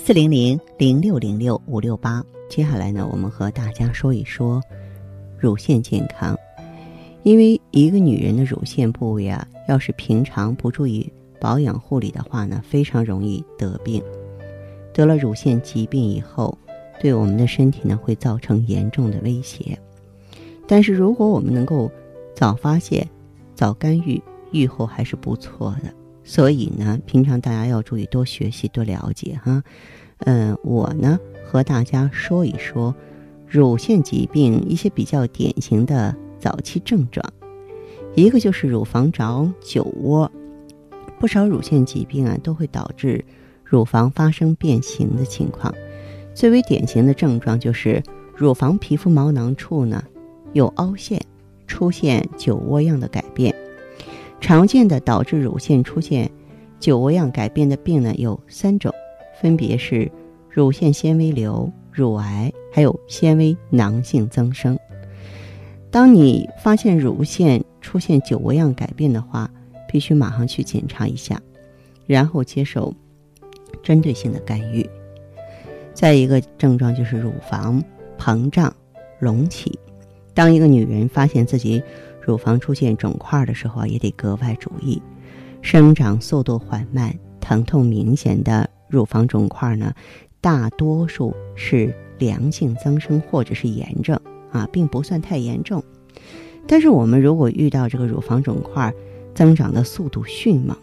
四零零零六零六五六八。接下来呢，我们和大家说一说乳腺健康。因为一个女人的乳腺部位啊，要是平常不注意保养护理的话呢，非常容易得病。得了乳腺疾病以后，对我们的身体呢会造成严重的威胁。但是如果我们能够早发现、早干预，预后还是不错的。所以呢，平常大家要注意多学习、多了解哈。嗯，我呢和大家说一说乳腺疾病一些比较典型的早期症状。一个就是乳房长酒窝，不少乳腺疾病啊都会导致乳房发生变形的情况。最为典型的症状就是乳房皮肤毛囊处呢有凹陷。出现酒窝样的改变，常见的导致乳腺出现酒窝样改变的病呢有三种，分别是乳腺纤维瘤、乳癌，还有纤维囊性增生。当你发现乳腺出现酒窝样改变的话，必须马上去检查一下，然后接受针对性的干预。再一个症状就是乳房膨胀、隆起。当一个女人发现自己乳房出现肿块的时候啊，也得格外注意。生长速度缓慢、疼痛明显的乳房肿块呢，大多数是良性增生或者是炎症啊，并不算太严重。但是我们如果遇到这个乳房肿块增长的速度迅猛、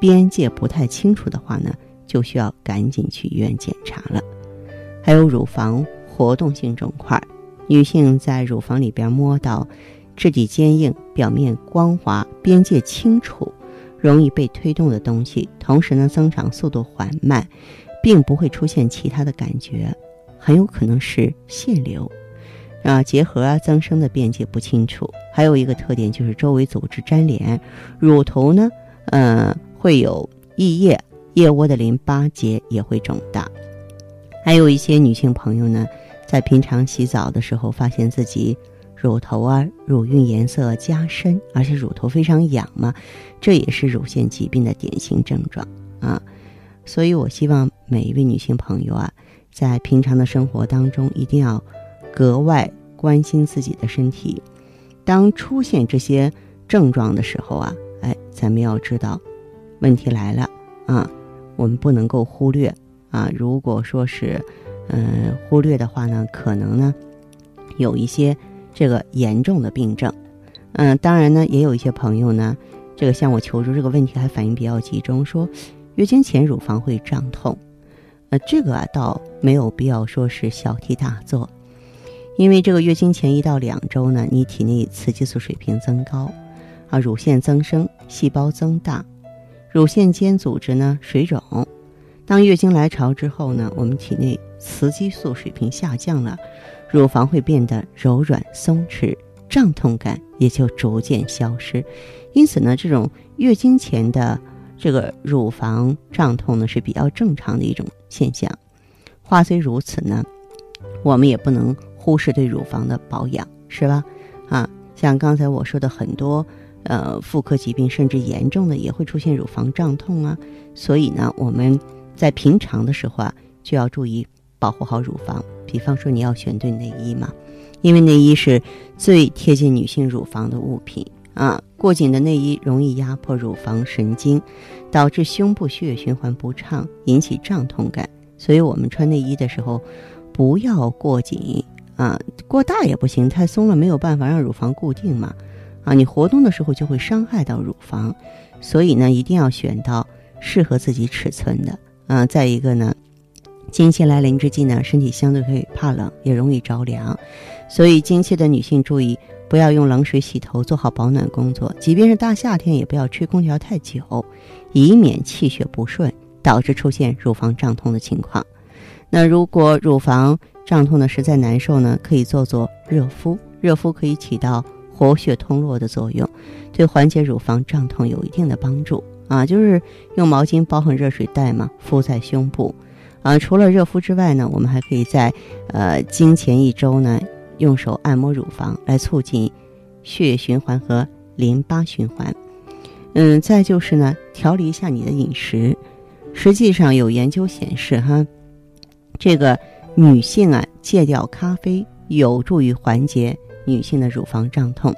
边界不太清楚的话呢，就需要赶紧去医院检查了。还有乳房活动性肿块。女性在乳房里边摸到质地坚硬、表面光滑、边界清楚、容易被推动的东西，同时呢增长速度缓慢，并不会出现其他的感觉，很有可能是腺瘤啊结核啊增生的边界不清楚。还有一个特点就是周围组织粘连，乳头呢，呃会有溢液，腋窝的淋巴结也会肿大。还有一些女性朋友呢。在平常洗澡的时候，发现自己乳头啊乳晕颜色加深，而且乳头非常痒嘛，这也是乳腺疾病的典型症状啊。所以我希望每一位女性朋友啊，在平常的生活当中，一定要格外关心自己的身体。当出现这些症状的时候啊，哎，咱们要知道问题来了啊，我们不能够忽略啊。如果说是嗯，忽略的话呢，可能呢有一些这个严重的病症。嗯，当然呢，也有一些朋友呢，这个向我求助这个问题还反应比较集中，说月经前乳房会胀痛。呃，这个啊倒没有必要说是小题大做，因为这个月经前一到两周呢，你体内雌激素水平增高，啊，乳腺增生，细胞增大，乳腺间组织呢水肿。当月经来潮之后呢，我们体内雌激素水平下降了，乳房会变得柔软松弛，胀痛感也就逐渐消失。因此呢，这种月经前的这个乳房胀痛呢是比较正常的一种现象。话虽如此呢，我们也不能忽视对乳房的保养，是吧？啊，像刚才我说的很多呃妇科疾病，甚至严重的也会出现乳房胀痛啊。所以呢，我们在平常的时候啊，就要注意。保护好乳房，比方说你要选对内衣嘛，因为内衣是最贴近女性乳房的物品啊。过紧的内衣容易压迫乳房神经，导致胸部血液循环不畅，引起胀痛感。所以我们穿内衣的时候，不要过紧啊，过大也不行，太松了没有办法让乳房固定嘛，啊，你活动的时候就会伤害到乳房。所以呢，一定要选到适合自己尺寸的啊。再一个呢。经期来临之际呢，身体相对会怕冷，也容易着凉，所以经期的女性注意不要用冷水洗头，做好保暖工作。即便是大夏天，也不要吹空调太久，以免气血不顺，导致出现乳房胀痛的情况。那如果乳房胀痛呢实在难受呢，可以做做热敷，热敷可以起到活血通络的作用，对缓解乳房胀痛有一定的帮助啊。就是用毛巾包上热水袋嘛，敷在胸部。啊，除了热敷之外呢，我们还可以在呃经前一周呢，用手按摩乳房，来促进血液循环和淋巴循环。嗯，再就是呢，调理一下你的饮食。实际上有研究显示，哈，这个女性啊，戒掉咖啡有助于缓解女性的乳房胀痛。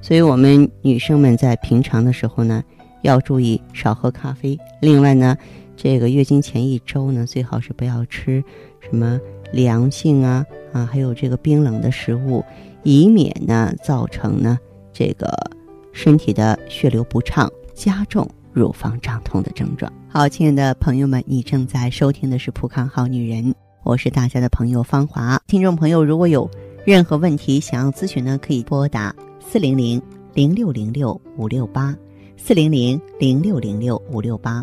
所以，我们女生们在平常的时候呢，要注意少喝咖啡。另外呢，这个月经前一周呢，最好是不要吃什么凉性啊啊，还有这个冰冷的食物，以免呢造成呢这个身体的血流不畅，加重乳房胀痛的症状。好，亲爱的朋友们，你正在收听的是《浦康好女人》，我是大家的朋友芳华。听众朋友，如果有任何问题想要咨询呢，可以拨打。四零零零六零六五六八，四零零零六零六五六八，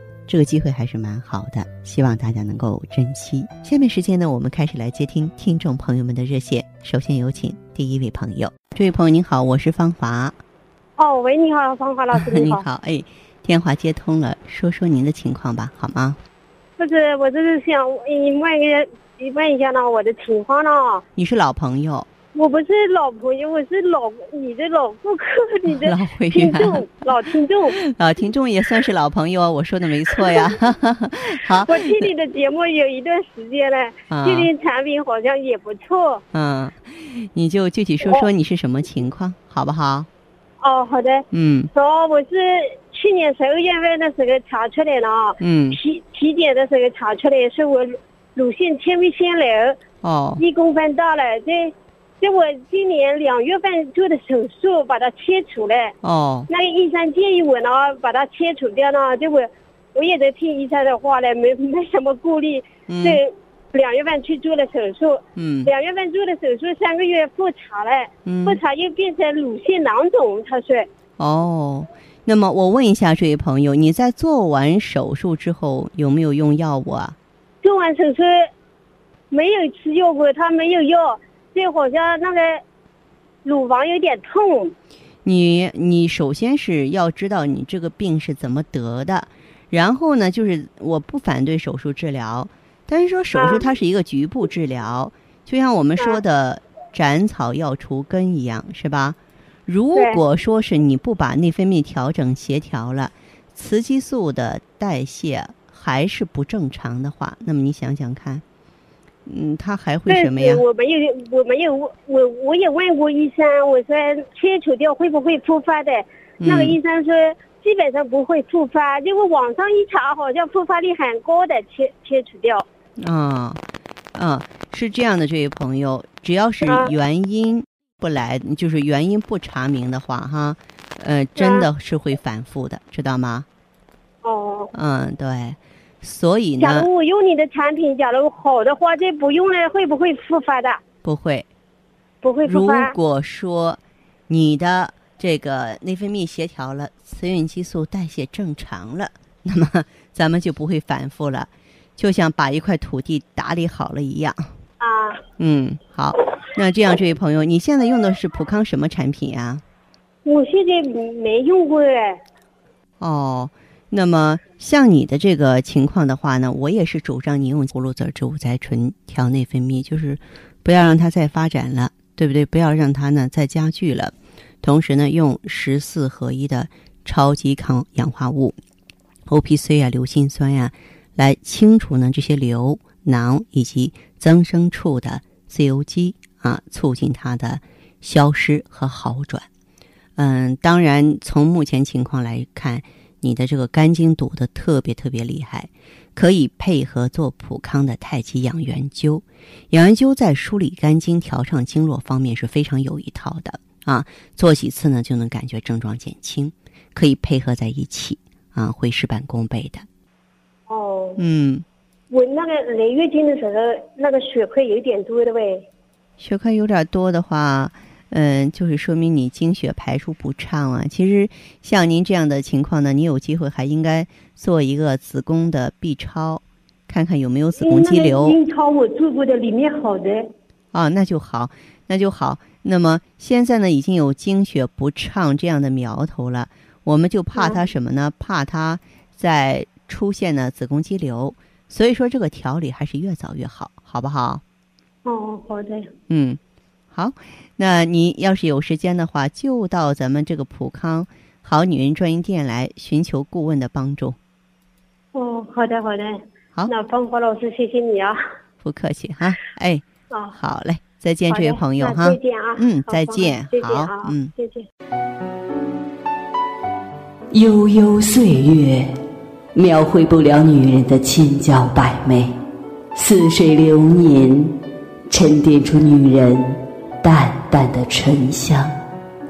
这个机会还是蛮好的，希望大家能够珍惜。下面时间呢，我们开始来接听听众朋友们的热线。首先有请第一位朋友，这位朋友您好，我是方华。哦，喂，你好，方华老师，你好。哎，电话接通了，说说您的情况吧，好吗？不是，我就是想你问一问一下呢，我的情况呢？你是老朋友。我不是老朋友，我是老你的老顾客，你的 听众，老听众，老听众也算是老朋友啊。我说的没错呀。好，我听你的节目有一段时间了，今天产品好像也不错。嗯，你就具体说说你是什么情况，好不好？哦，好的。嗯。说我是去年十二月份的时候查出来了。嗯。体体检的时候查出来是我乳腺纤维腺瘤。哦。一公分大了，这。就我今年两月份做的手术，把它切除了。哦。那个医生建议我呢，把它切除掉呢。就我，我也得听医生的话了，没 没什么顾虑。嗯。这两月份去做了手术。嗯。两月份做的手术，三个月复查了。嗯。复查又变成乳腺囊肿，他说。哦，那么我问一下这位朋友，你在做完手术之后有没有用药物啊？做完手术没有吃药物，他没有药。就好像那个乳房有点痛，你你首先是要知道你这个病是怎么得的，然后呢，就是我不反对手术治疗，但是说手术它是一个局部治疗，就像我们说的斩草要除根一样，是吧？如果说是你不把内分泌调整协调了，雌激素的代谢还是不正常的话，那么你想想看。嗯，他还会什么呀？我没有，我没有，我我也问过医生，我说切除掉会不会复发的？那个医生说基本上不会复发，结果网上一查，好像复发率很高的，切切除掉。啊，啊，是这样的，这位朋友，只要是原因不来，就是原因不查明的话，哈，呃，真的是会反复的，知道吗？哦。嗯，对。所以呢？假如我用你的产品，假如好的话，这不用了会不会复发的？不会，不会复发。如果说你的这个内分泌协调了，雌孕激素代谢正常了，那么咱们就不会反复了，就像把一块土地打理好了一样。啊。嗯，好。那这样，这位朋友，你现在用的是普康什么产品呀？我现在没用过哎。哦。那么像你的这个情况的话呢，我也是主张你用葫芦籽植物甾醇调内分泌，就是不要让它再发展了，对不对？不要让它呢再加剧了。同时呢，用十四合一的超级抗氧化物 O P C 啊、硫辛酸呀，来清除呢这些瘤囊以及增生处的自由基啊，促进它的消失和好转。嗯，当然从目前情况来看。你的这个肝经堵得特别特别厉害，可以配合做普康的太极养元灸。养元灸在梳理肝经、调畅经络方面是非常有一套的。啊，做几次呢就能感觉症状减轻，可以配合在一起啊，会事半功倍的。哦，嗯，我那个来月经的时候，那个血块有点多的呗。血块有点多的话，嗯，就是说明你经血排出不畅啊。其实像您这样的情况呢，你有机会还应该做一个子宫的 B 超，看看有没有子宫肌瘤。B 超我做过的，里面好的。啊，那就好，那就好。那么现在呢，已经有经血不畅这样的苗头了，我们就怕它什么呢？怕它在出现呢子宫肌瘤。所以说这个调理还是越早越好，好不好？哦，好的。嗯，好。那你要是有时间的话，就到咱们这个普康好女人专营店来寻求顾问的帮助。哦，好的，好的。好，那芳华老师，谢谢你啊。不客气哈，哎。哦，好嘞，再见，这位朋友哈。再见啊。嗯，再见。好，嗯，再见。悠悠岁月，描绘不了女人的千娇百媚；似水流年，沉淀出女人淡淡的醇香。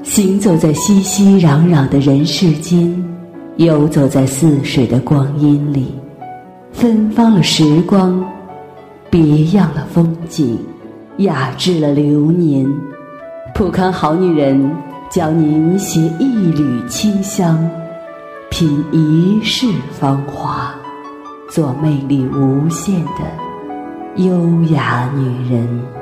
行走在熙熙攘攘的人世间，游走在似水的光阴里，芬芳了时光，别样了风景，雅致了流年。普康好女人教您携一缕清香，品一世芳华，做魅力无限的优雅女人。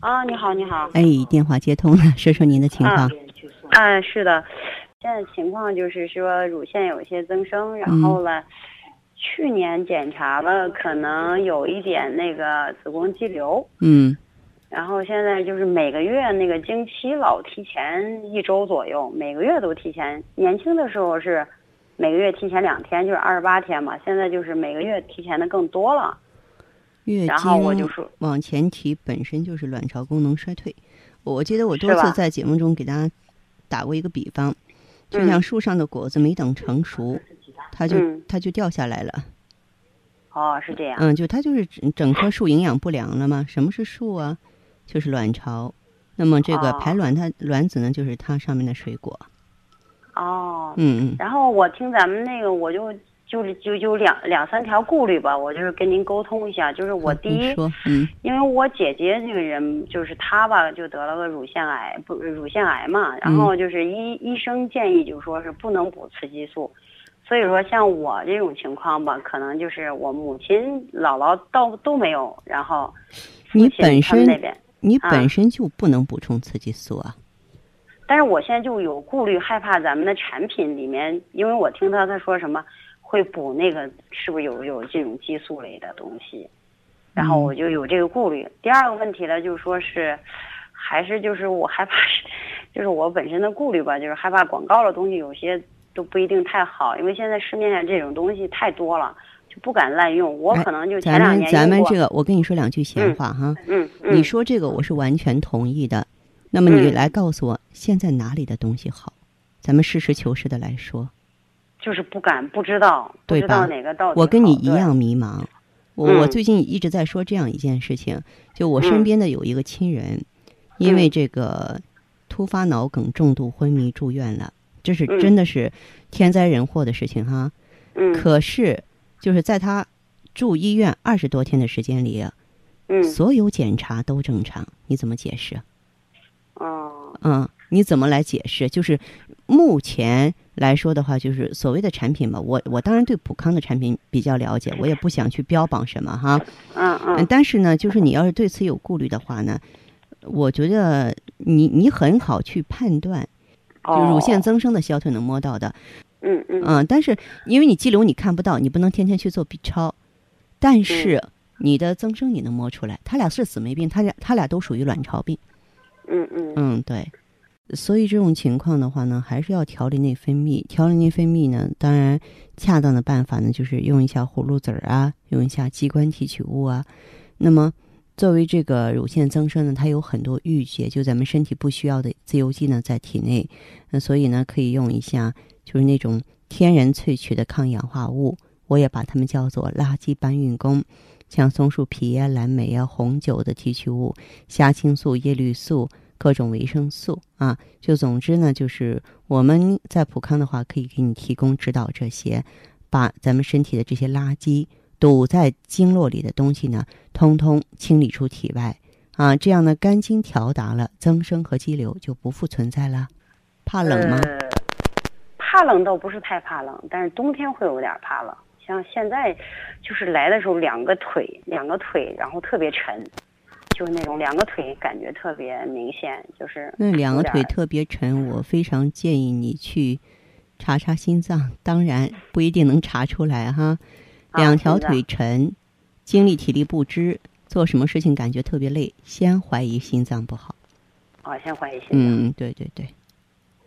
啊，你好，你好。哎，电话接通了，说说您的情况。啊，是的，现在情况就是说乳腺有一些增生，然后呢，去年检查了，可能有一点那个子宫肌瘤。嗯。然后现在就是每个月那个经期老提前一周左右，每个月都提前。年轻的时候是每个月提前两天，就是二十八天嘛。现在就是每个月提前的更多了。月然后我就说往前提本身就是卵巢功能衰退。我记得我多次在节目中给大家打过一个比方，就像树上的果子没等成熟，它就嗯它就掉下来了。哦，是这样。嗯，就它就是整整棵树营养不良了嘛？什么是树啊？就是卵巢。那么这个哦排卵，它卵子呢，就是它上面的水果。哦。嗯嗯。然后我听咱们那个，我就就是就就两两三条顾虑吧，我就是跟您沟通一下。就是我第一，嗯因为我姐姐这个人，就是她吧，就得了个乳腺癌，不乳腺癌嘛。然后就是医、医生建议就说是不能补雌激素，所以说像我这种情况吧，可能就是我母亲、姥姥都都没有，然后你本身那边。你啊本身就不能补充雌激素啊。但是我现在就有顾虑，害怕咱们的产品里面，因为我听他他说什么会补那个，是不是有有这种激素类的东西？然后我就有这个顾虑。第二个问题呢，就是说是，还是就是我害怕是，就是我本身的顾虑吧，就是害怕广告的东西有些都不一定太好，因为现在市面上这种东西太多了，就不敢滥用。我可能就前两咱们年咱们这个，我跟你说两句闲话哈。嗯嗯，你说这个我是完全同意的。那么你嗯来告诉我，现在哪里的东西好？咱们实事求是的来说，就是不敢不知道，不对知道吧哪个到底我跟你一样迷茫。我嗯我最近一直在说这样一件事情，就我身嗯边的有一个亲人，因为嗯这个突发脑梗重度昏迷住院了，这是嗯真的是天灾人祸的事情哈。嗯可是就是在他住医院二十多天的时间里，嗯所有检查都正常，你怎么解释？哦嗯，你怎么来解释？就是目前来说的话，就是所谓的产品吧，我我当然对普康的产品比较了解，我也不想去标榜什么哈。嗯嗯，嗯但是呢，就是你要是对此有顾虑的话呢，我觉得你你很好去判断，就乳腺哦增生的消退能摸到的，嗯嗯嗯，但是因为你肌瘤你看不到，你不能天天去做 B 超，但是你的增生你能摸出来，他俩是姊妹病，他俩他俩都属于卵巢病。嗯嗯嗯，对。所以这种情况的话呢，还是要调理内分泌。调理内分泌呢，当然恰当的办法呢，就是用一下葫芦籽儿啊，用一下鸡冠提取物啊。那么，作为这个乳腺增生呢，它有很多淤血，就咱们身体不需要的自由基呢，在体内。那所以呢，可以用一下，就是那种天然萃取的抗氧化物，我也把它们叫做垃圾搬运工，像松树皮啊、蓝莓啊、红酒的提取物、虾青素、叶绿素。各种维生素啊，就总之呢，就是我们在普康的话，可以给你提供指导这些，把咱们身体的这些垃圾堵在经络里的东西呢，通通清理出体外啊，这样呢，肝经调达了，增生和肌瘤就不复存在了。怕冷吗？怕冷倒不是太怕冷，但是冬天会有点怕冷。像现在，就是来的时候，两个腿，两个腿，然后特别沉。就是那种两个腿感觉特别明显，就是那两个腿特别沉，我非常建议你去查查心脏，当然不一定能查出来哈。两条腿沉，精力体力不支，做什么事情感觉特别累，先怀疑心脏不好。啊，先怀疑心脏。嗯，对对对。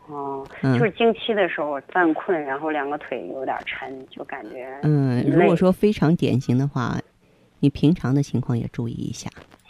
哦，就是经期的时候犯困，然后两个腿有点沉，就感觉嗯，如果说非常典型的话，你平常的情况也注意一下。